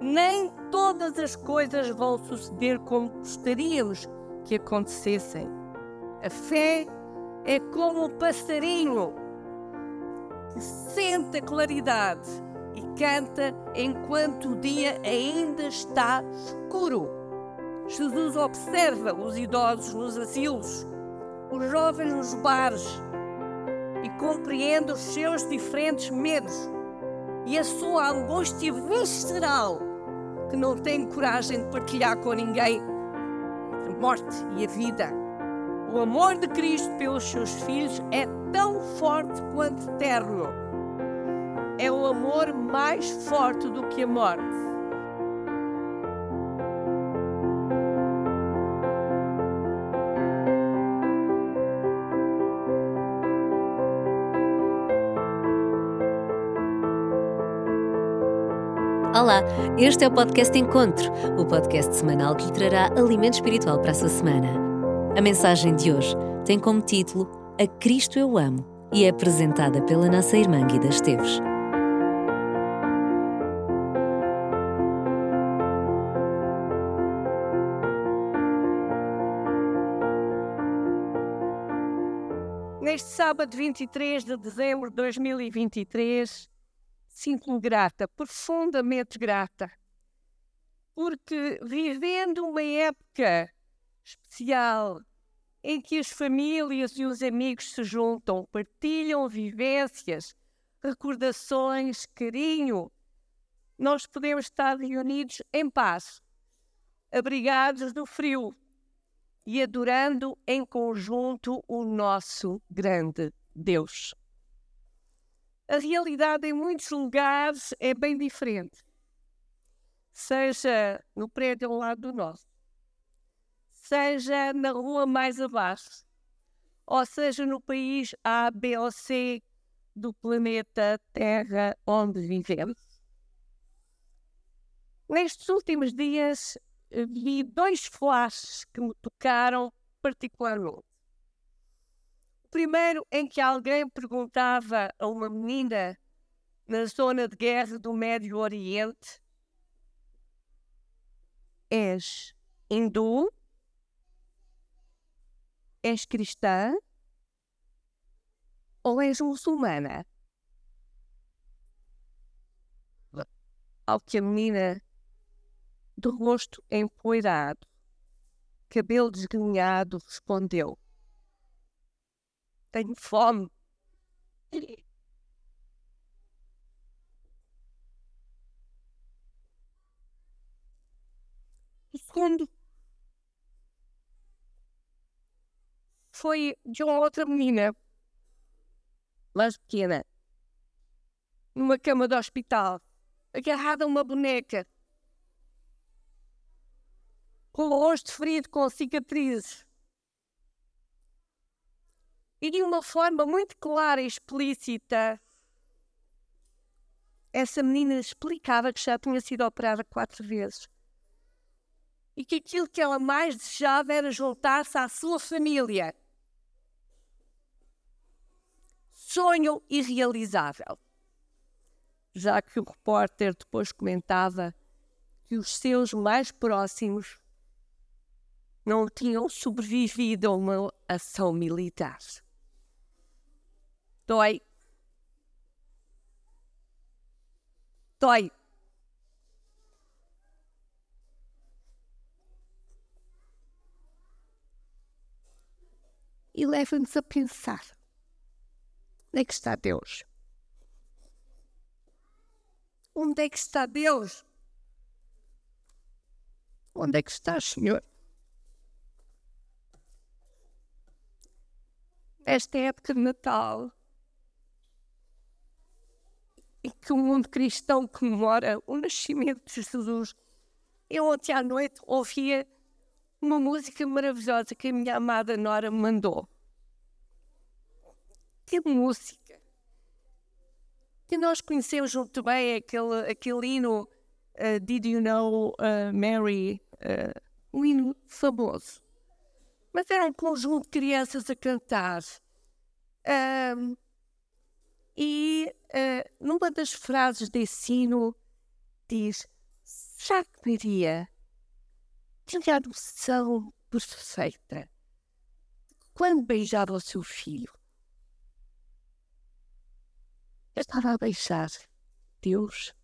nem todas as coisas vão suceder como gostaríamos que acontecessem. A fé é como um passarinho que sente a claridade e canta enquanto o dia ainda está escuro. Jesus observa os idosos nos asilos, os jovens nos bares e compreende os seus diferentes medos e a sua angústia visceral que não tem coragem de partilhar com ninguém a morte e a vida. O amor de Cristo pelos seus filhos é tão forte quanto eterno. É o amor mais forte do que a morte. Olá, este é o podcast Encontro, o podcast semanal que lhe trará alimento espiritual para a sua semana. A mensagem de hoje tem como título A Cristo Eu Amo e é apresentada pela nossa irmã Guida Esteves. Neste sábado 23 de dezembro de 2023, sinto-me grata, profundamente grata, porque vivendo uma época especial em que as famílias e os amigos se juntam, partilham vivências, recordações, carinho, nós podemos estar reunidos em paz, abrigados do frio e adorando em conjunto o nosso grande Deus a realidade em muitos lugares é bem diferente. Seja no prédio ao lado do nosso, seja na rua mais abaixo, ou seja no país A, B ou C do planeta Terra onde vivemos. Nestes últimos dias vi dois flashes que me tocaram particularmente primeiro em que alguém perguntava a uma menina na zona de guerra do Médio Oriente: És hindu? És cristã? Ou és muçulmana? Ao que a menina, de rosto empoeirado, cabelo desgrenhado, respondeu: tenho fome. O segundo foi de uma outra menina, mais pequena, numa cama de hospital, agarrada a uma boneca, com o rosto ferido com cicatrizes e de uma forma muito clara e explícita, essa menina explicava que já tinha sido operada quatro vezes e que aquilo que ela mais desejava era juntar-se à sua família. Sonho irrealizável. Já que o repórter depois comentava que os seus mais próximos não tinham sobrevivido a uma ação militar. Dói. Dói. E leva-nos a pensar: onde é que está Deus? Onde é que está Deus? Onde é que está, Senhor? Esta época de Natal, que o mundo cristão comemora o nascimento de Jesus. Eu ontem à noite ouvia uma música maravilhosa que a minha amada Nora me mandou. Que música! Que nós conhecemos muito bem aquele, aquele hino uh, Did You Know uh, Mary? Uh, um hino famoso. Mas era um conjunto de crianças a cantar. Um, e uh, numa das frases de ensino diz: será que Maria tinha a noção perfeita quando beijava o seu filho? Eu estava a beijar Deus.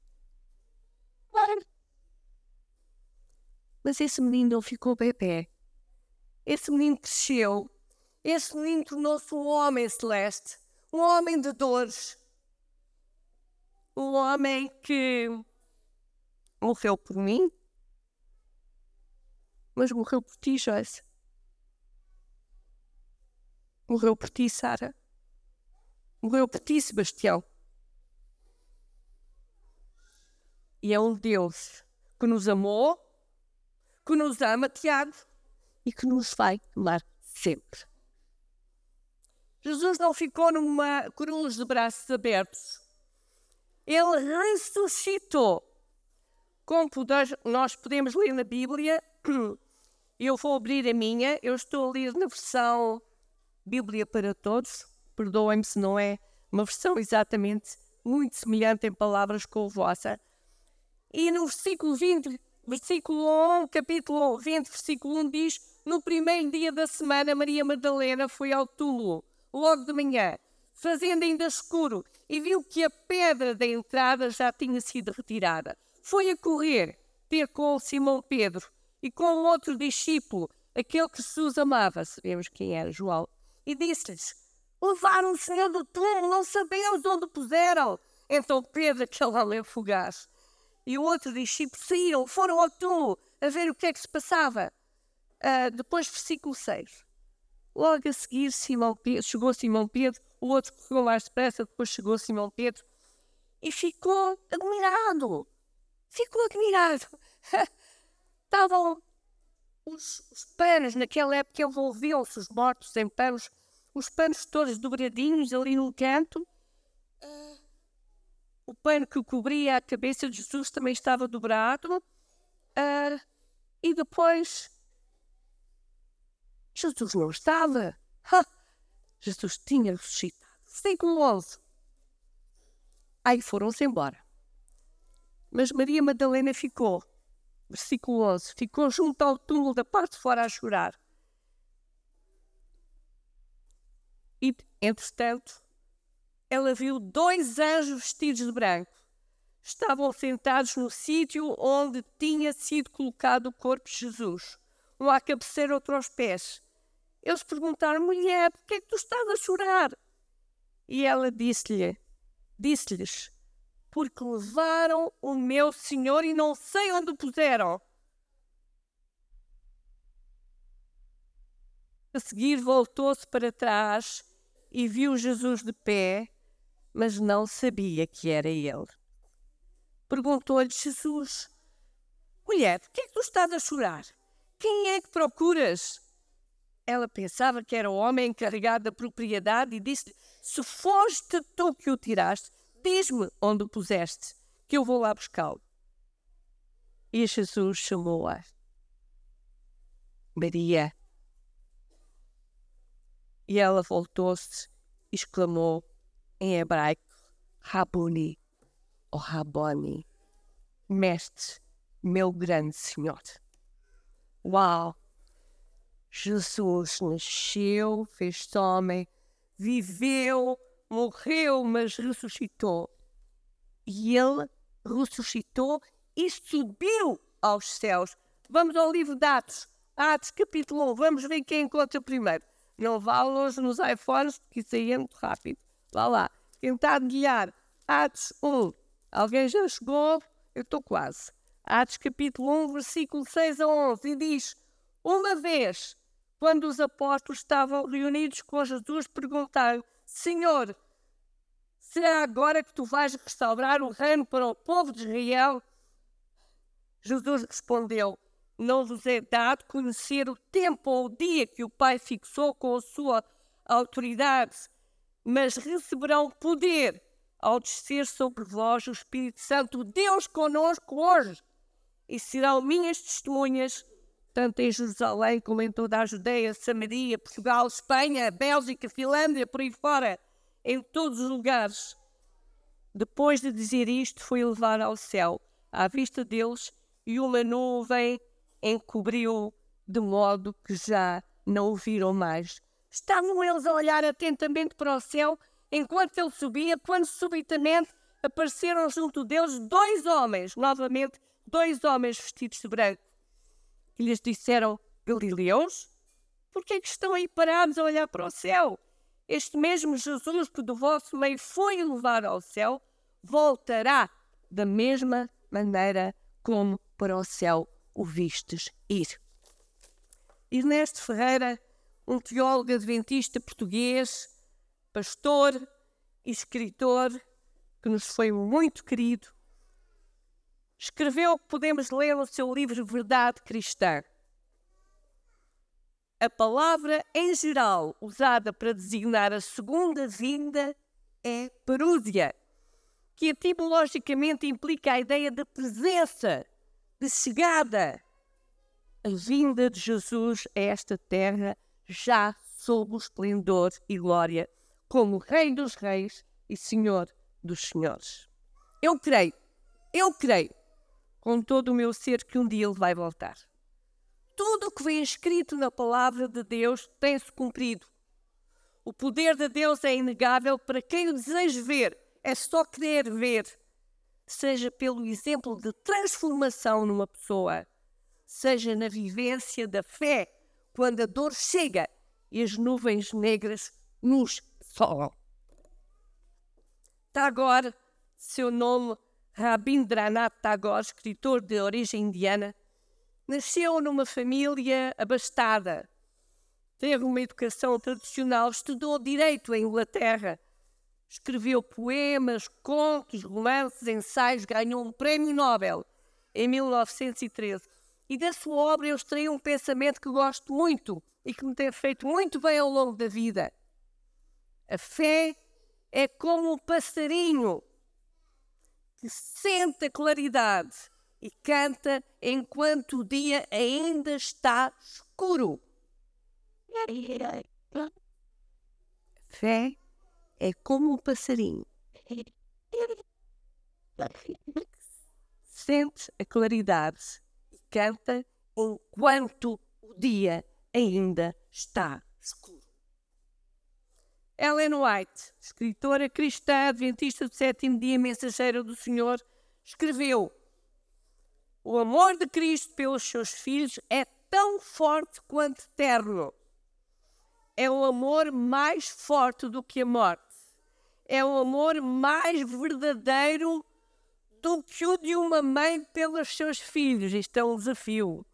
Mas esse menino não ficou bebê. Esse menino cresceu. Esse menino tornou-se um homem celeste. Um homem de dores. Um homem que morreu por mim, mas morreu por ti, Joyce. Morreu por ti, Sara. Morreu por ti, Sebastião. E é um Deus que nos amou, que nos ama, Tiago, e que nos vai amar sempre. Jesus não ficou numa cruz de braços abertos. Ele ressuscitou. Como nós podemos ler na Bíblia, eu vou abrir a minha, eu estou a ler na versão Bíblia para Todos, perdoem-me se não é uma versão exatamente muito semelhante em palavras com a vossa. E no versículo 20, versículo 1, capítulo 20, versículo 1 diz: No primeiro dia da semana, Maria Madalena foi ao túmulo, logo de manhã, fazendo ainda escuro, e viu que a pedra da entrada já tinha sido retirada foi a correr ter com Simão Pedro e com outro discípulo, aquele que Jesus amava, sabemos quem era, João, e disse-lhes: Levaram o Senhor do túmulo, não sabemos onde o puseram. Então Pedro, aquele homem fugaz, e o outro discípulo saíram, foram ao túmulo a ver o que é que se passava. Uh, depois, versículo 6. Logo a seguir, Simão Pedro, chegou Simão Pedro, o outro correu mais depressa, depois chegou Simão Pedro e ficou admirado ficou admirado. Estavam os, os panos, naquela época envolviam-se os mortos em panos, os panos todos dobradinhos ali no canto. Uh, o pano que cobria a cabeça de Jesus também estava dobrado. Uh, e depois, Jesus não estava. Ha! Jesus tinha ressuscitado. Versículo 11. Aí foram-se embora. Mas Maria Madalena ficou, versículo 11, ficou junto ao túmulo da parte de fora a chorar. E, entretanto, ela viu dois anjos vestidos de branco. Estavam sentados no sítio onde tinha sido colocado o corpo de Jesus, um à cabeceira, outro aos pés. Eles perguntaram, mulher, por que é que tu estás a chorar? E ela disse-lhe, disse-lhes, porque levaram o meu senhor e não sei onde o puseram. A seguir voltou-se para trás e viu Jesus de pé, mas não sabia que era ele. Perguntou-lhe Jesus: Mulher, por que é que tu estás a chorar? Quem é que procuras? Ela pensava que era o homem encarregado da propriedade e disse-lhe: Se foste tu que o tiraste, Diz-me onde o puseste, que eu vou lá buscá-lo. E Jesus chamou-a. Maria. E ela voltou-se e exclamou em hebraico: Rabuni, ou Raboni, Mestre, meu grande Senhor. Uau! Jesus nasceu, fez-se homem, viveu morreu, mas ressuscitou. E ele ressuscitou e subiu aos céus. Vamos ao livro de Atos, Atos capítulo 1. Vamos ver quem encontra primeiro. Não vá longe nos iPhones, porque isso aí é muito rápido. Vá lá. A guiar? Atos 1. Alguém já chegou? Eu estou quase. Atos capítulo 1, versículo 6 a 11. E diz: Uma vez, quando os apóstolos estavam reunidos com Jesus, perguntaram: Senhor, será agora que tu vais restaurar o reino para o povo de Israel? Jesus respondeu: Não vos é dado conhecer o tempo ou o dia que o Pai fixou com a sua autoridade, mas receberão poder ao descer sobre vós o Espírito Santo, Deus conosco hoje, e serão minhas testemunhas, tanto em Jerusalém como em toda a Judeia, Samaria, Portugal, Espanha, Bélgica, Finlândia, por aí fora, em todos os lugares. Depois de dizer isto, foi levar ao céu, à vista deles, e uma nuvem encobriu de modo que já não o viram mais. Estavam eles a olhar atentamente para o céu enquanto ele subia, quando subitamente apareceram junto deles dois homens, novamente dois homens vestidos de branco, e lhes disseram: Galileus, por que é que estão aí parados a olhar para o céu? Este mesmo Jesus que do vosso meio foi elevado ao céu, voltará da mesma maneira como para o céu o vistes ir. Ernesto Ferreira, um teólogo adventista português, pastor e escritor, que nos foi muito querido, escreveu o que podemos ler no seu livro Verdade Cristã. A palavra em geral usada para designar a segunda vinda é perúzia, que etimologicamente implica a ideia de presença, de chegada. A vinda de Jesus a esta terra já sob o esplendor e glória, como Rei dos Reis e Senhor dos Senhores. Eu creio, eu creio, com todo o meu ser, que um dia Ele vai voltar. Tudo o que vem escrito na palavra de Deus tem-se cumprido. O poder de Deus é inegável para quem o deseja ver, é só querer ver. Seja pelo exemplo de transformação numa pessoa, seja na vivência da fé, quando a dor chega e as nuvens negras nos solam. Tagore, seu nome Rabindranath Tagore, escritor de origem indiana, nasceu numa família abastada. Teve uma educação tradicional, estudou direito em Inglaterra, escreveu poemas, contos, romances, ensaios, ganhou um prémio Nobel em 1913. E da sua obra eu extraí um pensamento que gosto muito e que me tem feito muito bem ao longo da vida. A fé é como um passarinho que sente a claridade e canta enquanto o dia ainda está escuro. Fé é como um passarinho. Sente a claridade e canta enquanto o dia ainda está escuro. Ellen White, escritora cristã adventista do sétimo dia, mensageira do Senhor, escreveu: O amor de Cristo pelos seus filhos é tão forte quanto terno. É o amor mais forte do que a morte. É o amor mais verdadeiro do que o de uma mãe pelos seus filhos. Isto é um desafio.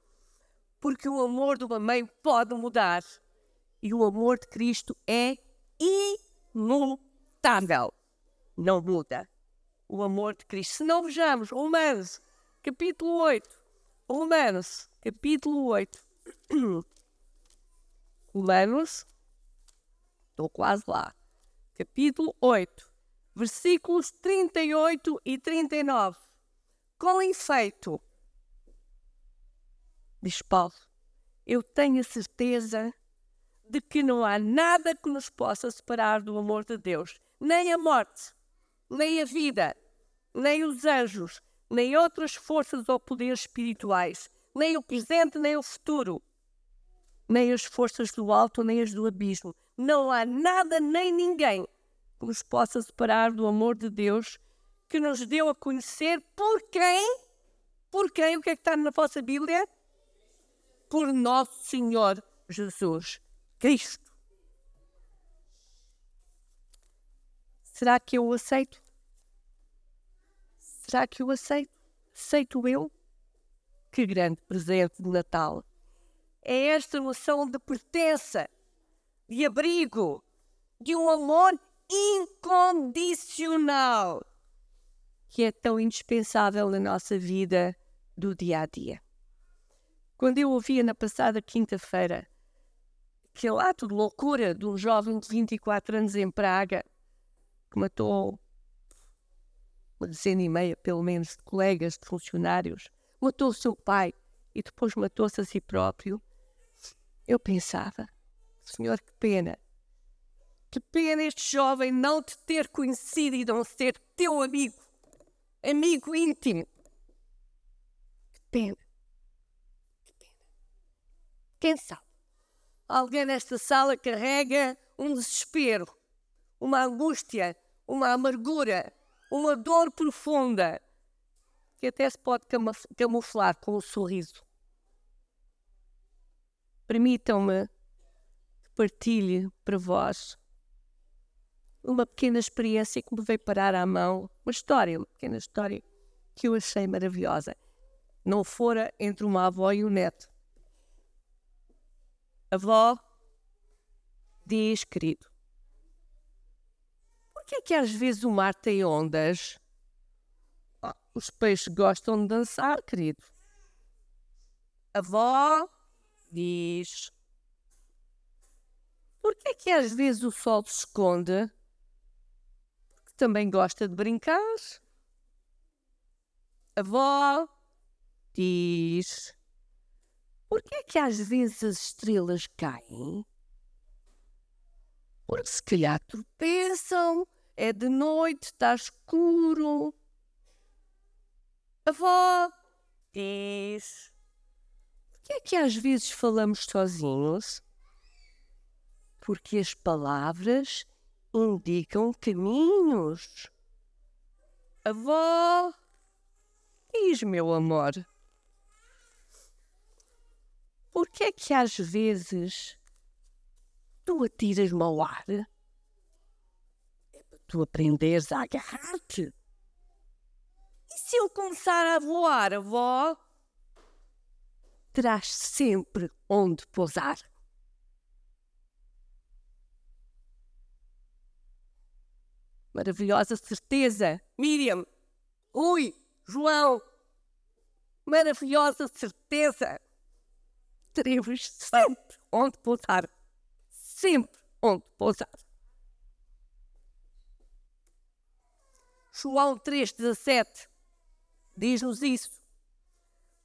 Porque o amor de uma mãe pode mudar. E o amor de Cristo é imutável. Não muda. O amor de Cristo. Se não vejamos, Romanos, capítulo 8. Romanos, capítulo 8. Romanos, estou quase lá. Capítulo 8, versículos 38 e 39. Com efeito, diz Paulo, eu tenho a certeza de que não há nada que nos possa separar do amor de Deus, nem a morte, nem a vida, nem os anjos, nem outras forças ou poderes espirituais, nem o presente, nem o futuro, nem as forças do alto, nem as do abismo. Não há nada nem ninguém que nos possa separar do amor de Deus que nos deu a conhecer por quem? Por quem? O que é que está na vossa Bíblia? Por nosso Senhor Jesus Cristo. Será que eu o aceito? Será que eu aceito? Aceito eu? Que grande presente de Natal! É esta noção de pertença, de abrigo, de um amor incondicional que é tão indispensável na nossa vida do dia a dia. Quando eu ouvia na passada quinta-feira aquele ato de loucura de um jovem de 24 anos em Praga que matou uma dezena e meia, pelo menos, de colegas, de funcionários, matou o seu pai e depois matou-se a si próprio. Eu pensava, Senhor, que pena. Que pena este jovem não te ter conhecido e não ser teu amigo, amigo íntimo. Que pena. Que pena. Quem sabe? Alguém nesta sala carrega um desespero, uma angústia, uma amargura, uma dor profunda que até se pode camuflar com um sorriso. Permitam-me que partilhe para vós uma pequena experiência que me veio parar à mão, uma história, uma pequena história que eu achei maravilhosa. Não fora entre uma avó e um neto. Avó diz, querido, por que é que às vezes o mar tem ondas? Oh, os peixes gostam de dançar, querido. Avó diz, por que é que às vezes o sol se esconde? Porque também gosta de brincar. Avó diz, por que é que às vezes as estrelas caem? Porque se calhar tropeçam, é de noite, está escuro. Avó diz: Por que é que às vezes falamos sozinhos? Porque as palavras indicam caminhos. Avó diz, meu amor. Por que é que às vezes tu atiras-me ao ar? É tu aprenderes a agarrar-te. E se eu começar a voar, avó? Terás sempre onde pousar. Maravilhosa certeza, Miriam. Ui, João. Maravilhosa certeza teremos sempre onde pousar. Sempre onde pousar. João 3,17 diz-nos isso.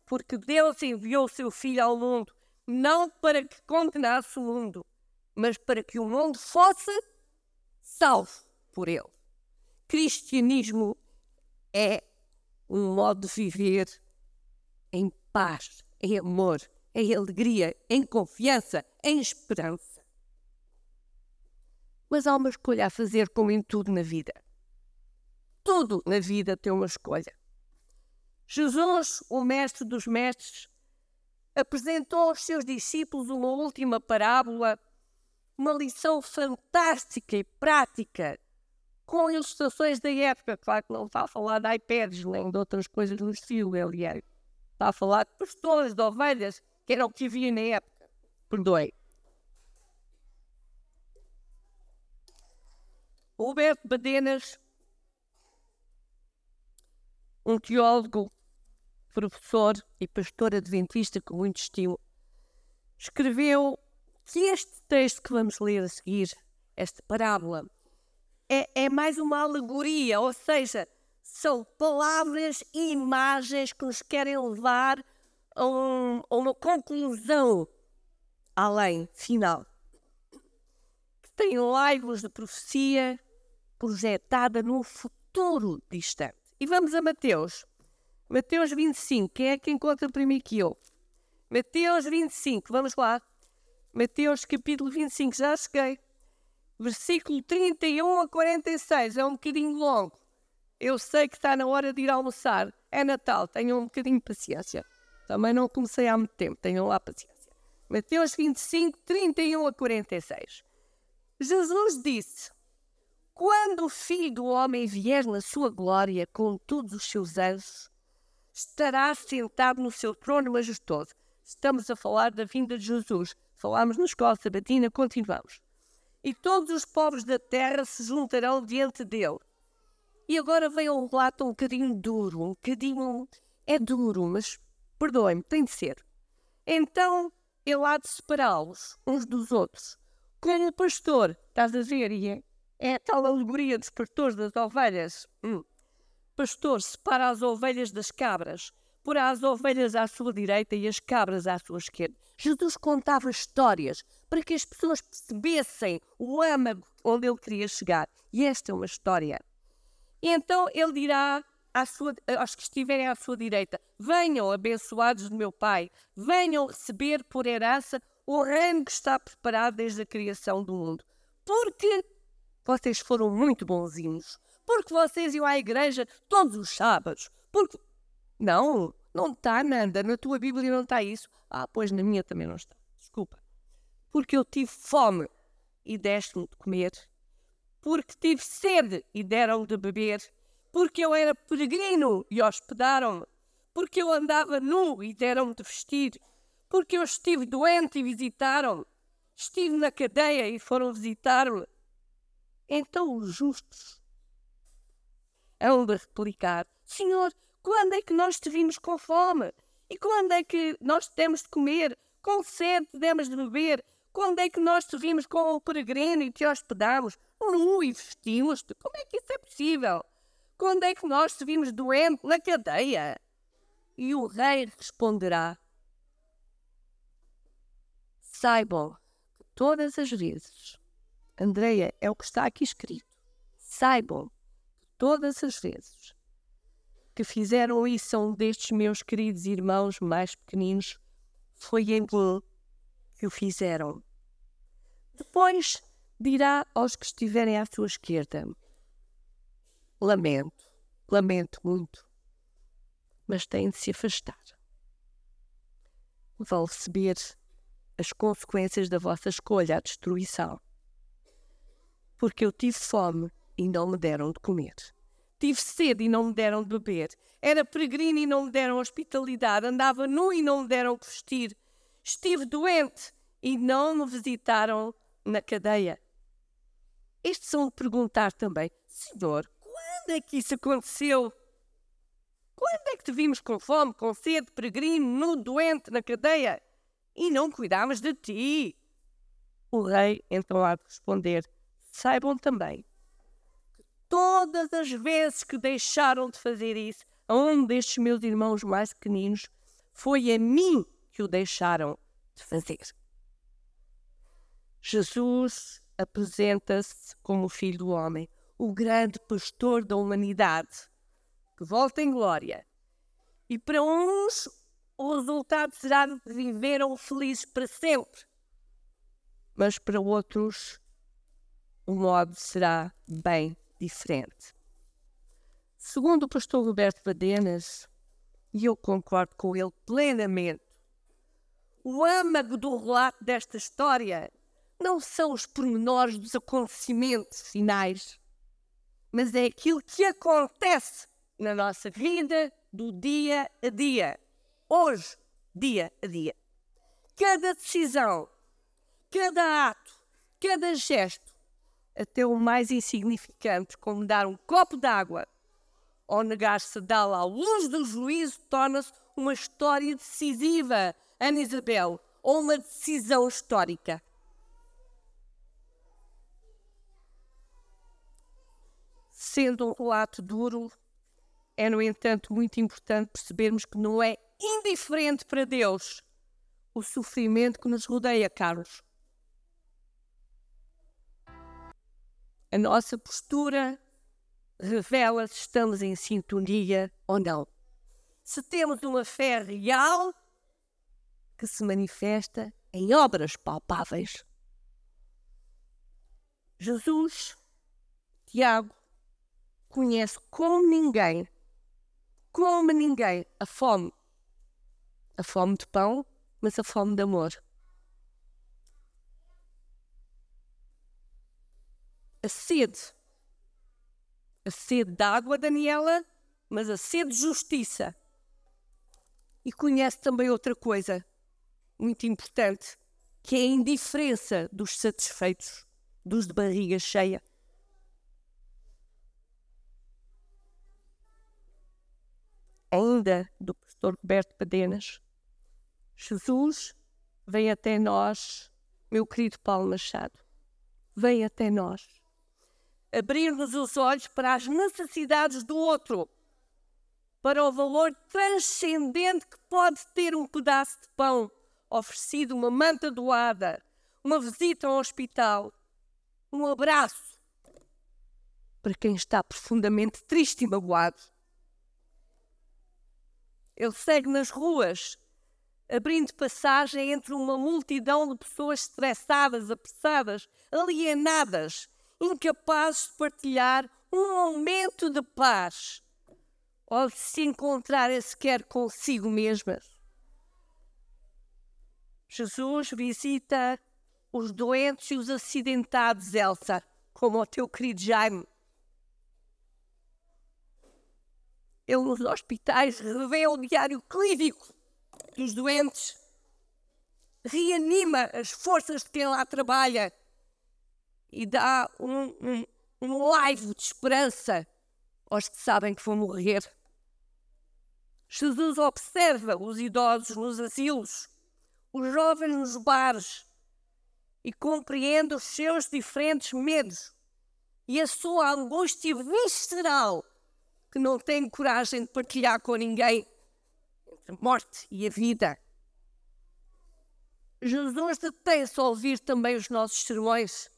Porque Deus enviou o seu Filho ao mundo, não para que condenasse o mundo, mas para que o mundo fosse salvo por ele. Cristianismo é um modo de viver em paz, em amor, em alegria, em confiança, em esperança. Mas há uma escolha a fazer, como em tudo na vida. Tudo na vida tem uma escolha. Jesus, o Mestre dos Mestres, apresentou aos seus discípulos uma última parábola, uma lição fantástica e prática, com ilustrações da época. Claro que não está a falar de iPads nem de outras coisas no estilo, aliás. Está a falar de pastores, de ovelhas, que era o que havia na época. Perdoe. Roberto Badenas, um teólogo, professor e pastor adventista com muito estilo, escreveu que este texto que vamos ler a seguir, esta parábola, é, é mais uma alegoria, ou seja, são palavras e imagens que nos querem levar a, um, a uma conclusão além, final, que tem laivos de profecia projetada num futuro distante. E vamos a Mateus. Mateus 25. Quem é que encontra primeiro que eu? Mateus 25. Vamos lá. Mateus capítulo 25. Já cheguei. Versículo 31 a 46. É um bocadinho longo. Eu sei que está na hora de ir almoçar. É Natal. Tenham um bocadinho de paciência. Também não comecei há muito tempo, tenham lá paciência. Mateus 25, 31 a 46. Jesus disse: Quando o Filho do Homem vier na sua glória com todos os seus anjos, estará sentado no seu trono majestoso. Estamos a falar da vinda de Jesus. Falámos na escola sabatina, continuamos. E todos os povos da terra se juntarão diante dele. E agora vem um relato um bocadinho duro, um bocadinho. É duro, mas perdoem-me, tem de ser. Então ele há de separá-los uns dos outros. Como o pastor, estás a ver, e é, é a tal alegoria dos pastores das ovelhas. Hum. Pastor separa as ovelhas das cabras, porá as ovelhas à sua direita e as cabras à sua esquerda. Jesus contava histórias para que as pessoas percebessem o âmago onde ele queria chegar. E esta é uma história. E então ele dirá à sua, aos que estiverem à sua direita: Venham, abençoados do meu Pai, venham receber por herança o reino que está preparado desde a criação do mundo. Porque vocês foram muito bonzinhos. Porque vocês iam à igreja todos os sábados. Porque. Não, não está, Nanda. Na tua Bíblia não está isso. Ah, pois na minha também não está. Desculpa. Porque eu tive fome e deste-me de comer. Porque tive sede e deram-me de beber. Porque eu era peregrino e hospedaram-me. Porque eu andava nu e deram-me de vestir. Porque eu estive doente e visitaram-me. Estive na cadeia e foram visitar-me. Então os justos hão de replicar: Senhor, quando é que nós te vimos com fome? E quando é que nós te demos de comer? Com sede te demos de beber? Quando é que nós te vimos com o peregrino e te hospedamos? Nu e vestimos-te? Como é que isso é possível? Quando é que nós te vimos doente na cadeia? E o rei responderá: Saibam que todas as vezes Andreia, é o que está aqui escrito. Saibam que todas as vezes que fizeram isso a um destes meus queridos irmãos mais pequeninos, foi em mim que o fizeram. Depois dirá aos que estiverem à sua esquerda: Lamento, lamento muito, mas têm de se afastar. Vão receber as consequências da vossa escolha, a destruição porque eu tive fome e não me deram de comer. Tive sede e não me deram de beber. Era peregrino e não me deram hospitalidade. Andava nu e não me deram de vestir. Estive doente e não me visitaram na cadeia. Estes são de perguntar também: Senhor, quando é que isso aconteceu? Quando é que te vimos com fome, com sede, peregrino, nu, doente, na cadeia? E não cuidávamos de ti? O rei então há de responder: saibam também que todas as vezes que deixaram de fazer isso, a um destes meus irmãos mais pequeninos, foi a mim que o deixaram de fazer. Jesus apresenta-se como o Filho do Homem, o grande pastor da humanidade, que volta em glória. E para uns o resultado será de viveram felizes para sempre, mas para outros o modo será bem diferente. Segundo o pastor Roberto Badenas, e eu concordo com ele plenamente, o âmago do relato desta história não são os pormenores dos acontecimentos finais, mas é aquilo que acontece na nossa vida do dia a dia. Hoje, dia a dia. Cada decisão, cada ato, cada gesto até o mais insignificante, como dar um copo d'água ou negar-se a dá-la à luz do juízo, torna-se uma história decisiva, Ana Isabel, ou uma decisão histórica. Sendo um relato duro, é, no entanto, muito importante percebermos que não é indiferente para Deus o sofrimento que nos rodeia, Carlos. A nossa postura revela se estamos em sintonia ou não. Se temos uma fé real que se manifesta em obras palpáveis. Jesus, Tiago, conhece como ninguém, como ninguém, a fome. A fome de pão, mas a fome de amor. a sede. A sede de água, Daniela, mas a sede de justiça. E conhece também outra coisa muito importante, que é a indiferença dos satisfeitos, dos de barriga cheia. Ainda do pastor Roberto Padenas, Jesus vem até nós, meu querido Paulo Machado, vem até nós. Abrir-nos os olhos para as necessidades do outro, para o valor transcendente que pode ter um pedaço de pão oferecido, uma manta doada, uma visita ao hospital, um abraço para quem está profundamente triste e magoado. Ele segue nas ruas, abrindo passagem entre uma multidão de pessoas estressadas, apressadas, alienadas, incapazes de partilhar um momento de paz ou de se encontrarem sequer consigo mesmas. Jesus visita os doentes e os acidentados, Elsa, como o teu querido Jaime. Ele nos hospitais revê o diário clínico dos doentes, reanima as forças de quem lá trabalha e dá um, um, um de esperança aos que sabem que vão morrer. Jesus observa os idosos nos asilos, os jovens nos bares e compreende os seus diferentes medos e a sua angústia visceral que não tem coragem de partilhar com ninguém entre a morte e a vida. Jesus detém-se a ouvir também os nossos sermões,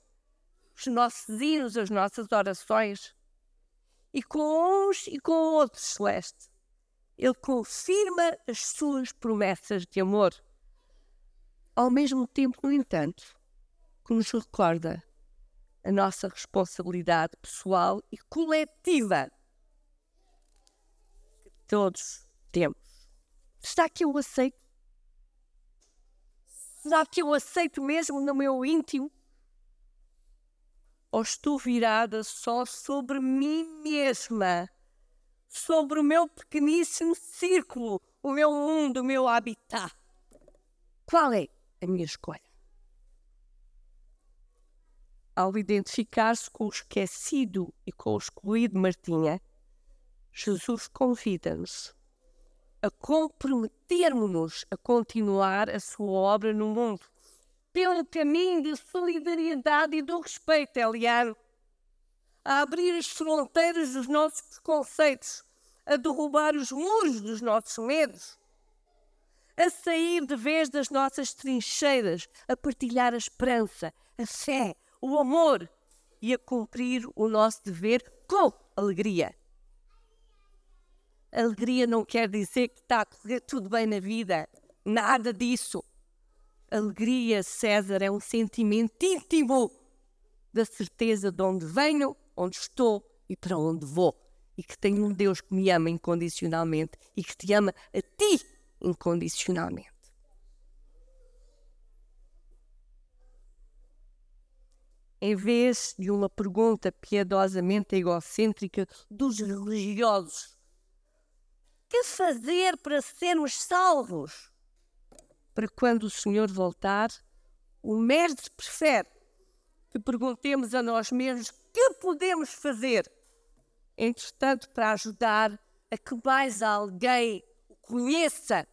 os nossos hinos, as nossas orações. E com uns e com outros, Celeste, ele confirma as suas promessas de amor. Ao mesmo tempo, no entanto, que nos recorda a nossa responsabilidade pessoal e coletiva todos temos. Será que eu aceito? Será que eu aceito mesmo no meu íntimo? Ou estou virada só sobre mim mesma? sobre o meu pequeníssimo círculo, o meu mundo, o meu habitat. Qual é a minha escolha? Ao identificar-se com o esquecido e com o excluído Martinha, Jesus convida-nos a comprometermos-nos a continuar a sua obra no mundo pelo caminho da solidariedade e do respeito, Eliano a abrir as fronteiras dos nossos preconceitos, a derrubar os muros dos nossos medos, a sair de vez das nossas trincheiras, a partilhar a esperança, a fé, o amor e a cumprir o nosso dever com alegria. Alegria não quer dizer que está a correr tudo bem na vida. Nada disso. Alegria, César, é um sentimento íntimo da certeza de onde venho onde estou e para onde vou. E que tenho um Deus que me ama incondicionalmente e que te ama a ti incondicionalmente. Em vez de uma pergunta piedosamente egocêntrica dos religiosos: que fazer para sermos salvos? Para quando o Senhor voltar, o Mestre prefere que perguntemos a nós mesmos que podemos fazer, entretanto, para ajudar a que mais alguém o conheça?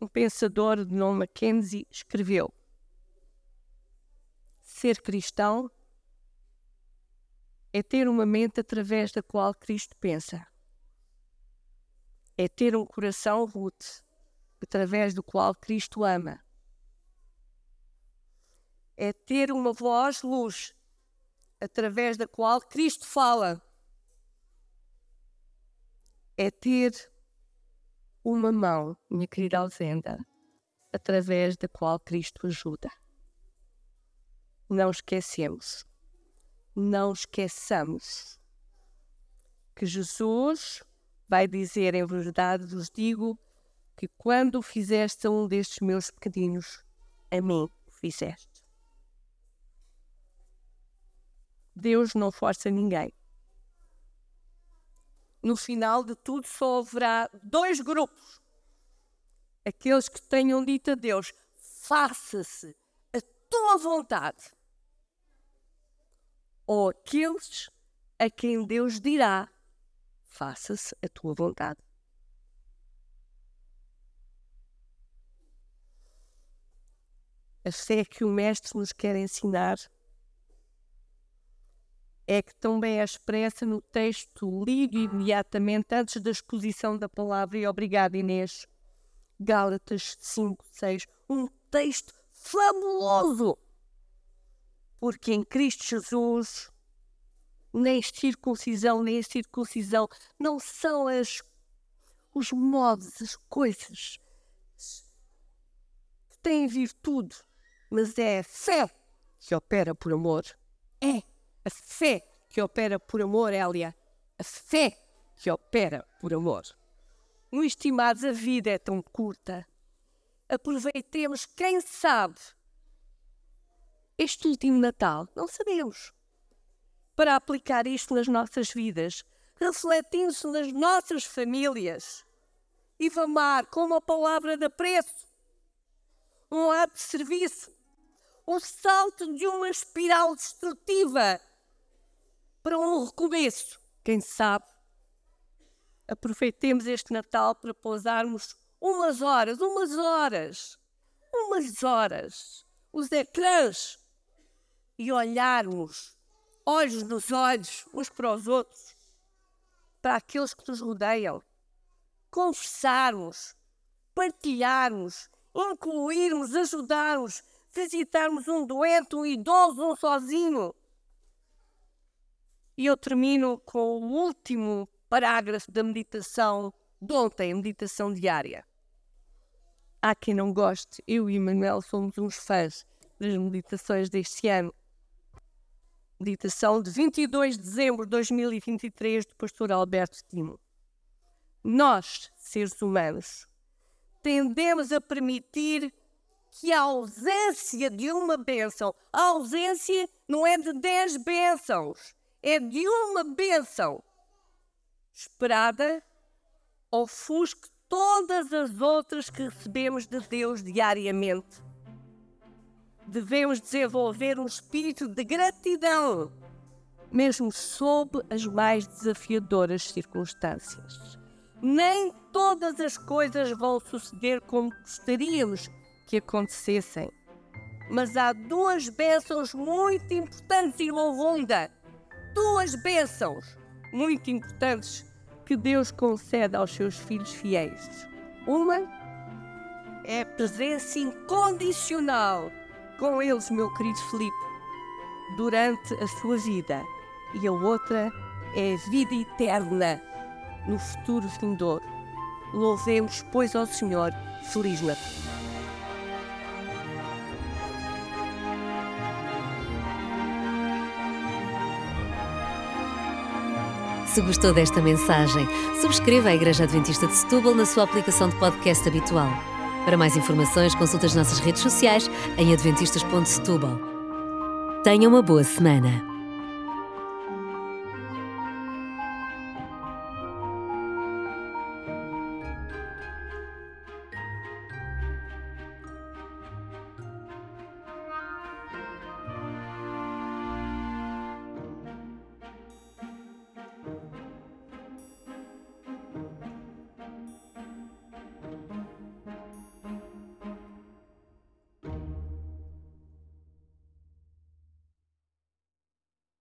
Um pensador de nome Mackenzie escreveu: Ser cristão é ter uma mente através da qual Cristo pensa. É ter um coração rude, através do qual Cristo ama é ter uma voz luz, através da qual Cristo fala. É ter uma mão, minha querida ausenda, através da qual Cristo ajuda. Não esquecemos, não esqueçamos que Jesus vai dizer em verdade vos digo que quando fizeste a um destes meus pequeninos, a mim fizeste. Deus não força ninguém. No final de tudo, só haverá dois grupos: aqueles que tenham dito a Deus, faça-se a tua vontade, ou aqueles a quem Deus dirá, faça-se a tua vontade. A fé que o Mestre nos quer ensinar é que também é expressa no texto lido imediatamente antes da exposição da palavra, e obrigada Inês, Gálatas 5, 6, um texto fabuloso, porque em Cristo Jesus nem circuncisão, nem circuncisão. Não são as, os modos, as coisas que têm virtude, mas é a fé que opera por amor. É a fé que opera por amor, Elia. A fé que opera por amor. Meus estimados, a vida é tão curta. Aproveitemos, quem sabe, este último Natal, não sabemos, para aplicar isto nas nossas vidas, refletindo-se nas nossas famílias. E amar com uma palavra de apreço, um ato de serviço, o salto de uma espiral destrutiva para um recomeço. Quem sabe? Aproveitemos este Natal para pousarmos umas horas, umas horas, umas horas, os ecrãs e olharmos olhos nos olhos uns para os outros, para aqueles que nos rodeiam, conversarmos, partilharmos, incluirmos, ajudarmos, visitarmos um doente, um idoso, um sozinho. E eu termino com o último parágrafo da meditação de ontem, meditação diária. Há quem não goste, eu e Manuel somos uns fãs das meditações deste ano. Meditação de 22 de dezembro de 2023 do pastor Alberto Timo. Nós, seres humanos, tendemos a permitir que a ausência de uma bênção, a ausência não é de dez bênçãos, é de uma bênção esperada, ofusque todas as outras que recebemos de Deus diariamente. Devemos desenvolver um espírito de gratidão, mesmo sob as mais desafiadoras circunstâncias. Nem todas as coisas vão suceder como gostaríamos que acontecessem. Mas há duas bênçãos muito importantes, irmão Ronda. Duas bênçãos muito importantes que Deus concede aos seus filhos fiéis. Uma é a presença incondicional com eles, meu querido Felipe, durante a sua vida. E a outra é vida eterna no futuro vindouro. Louvemos, pois, ao Senhor. Feliz Natal. Se gostou desta mensagem, subscreva a Igreja Adventista de Setúbal na sua aplicação de podcast habitual. Para mais informações, consulte as nossas redes sociais em adventistas.setúbal. Tenha uma boa semana.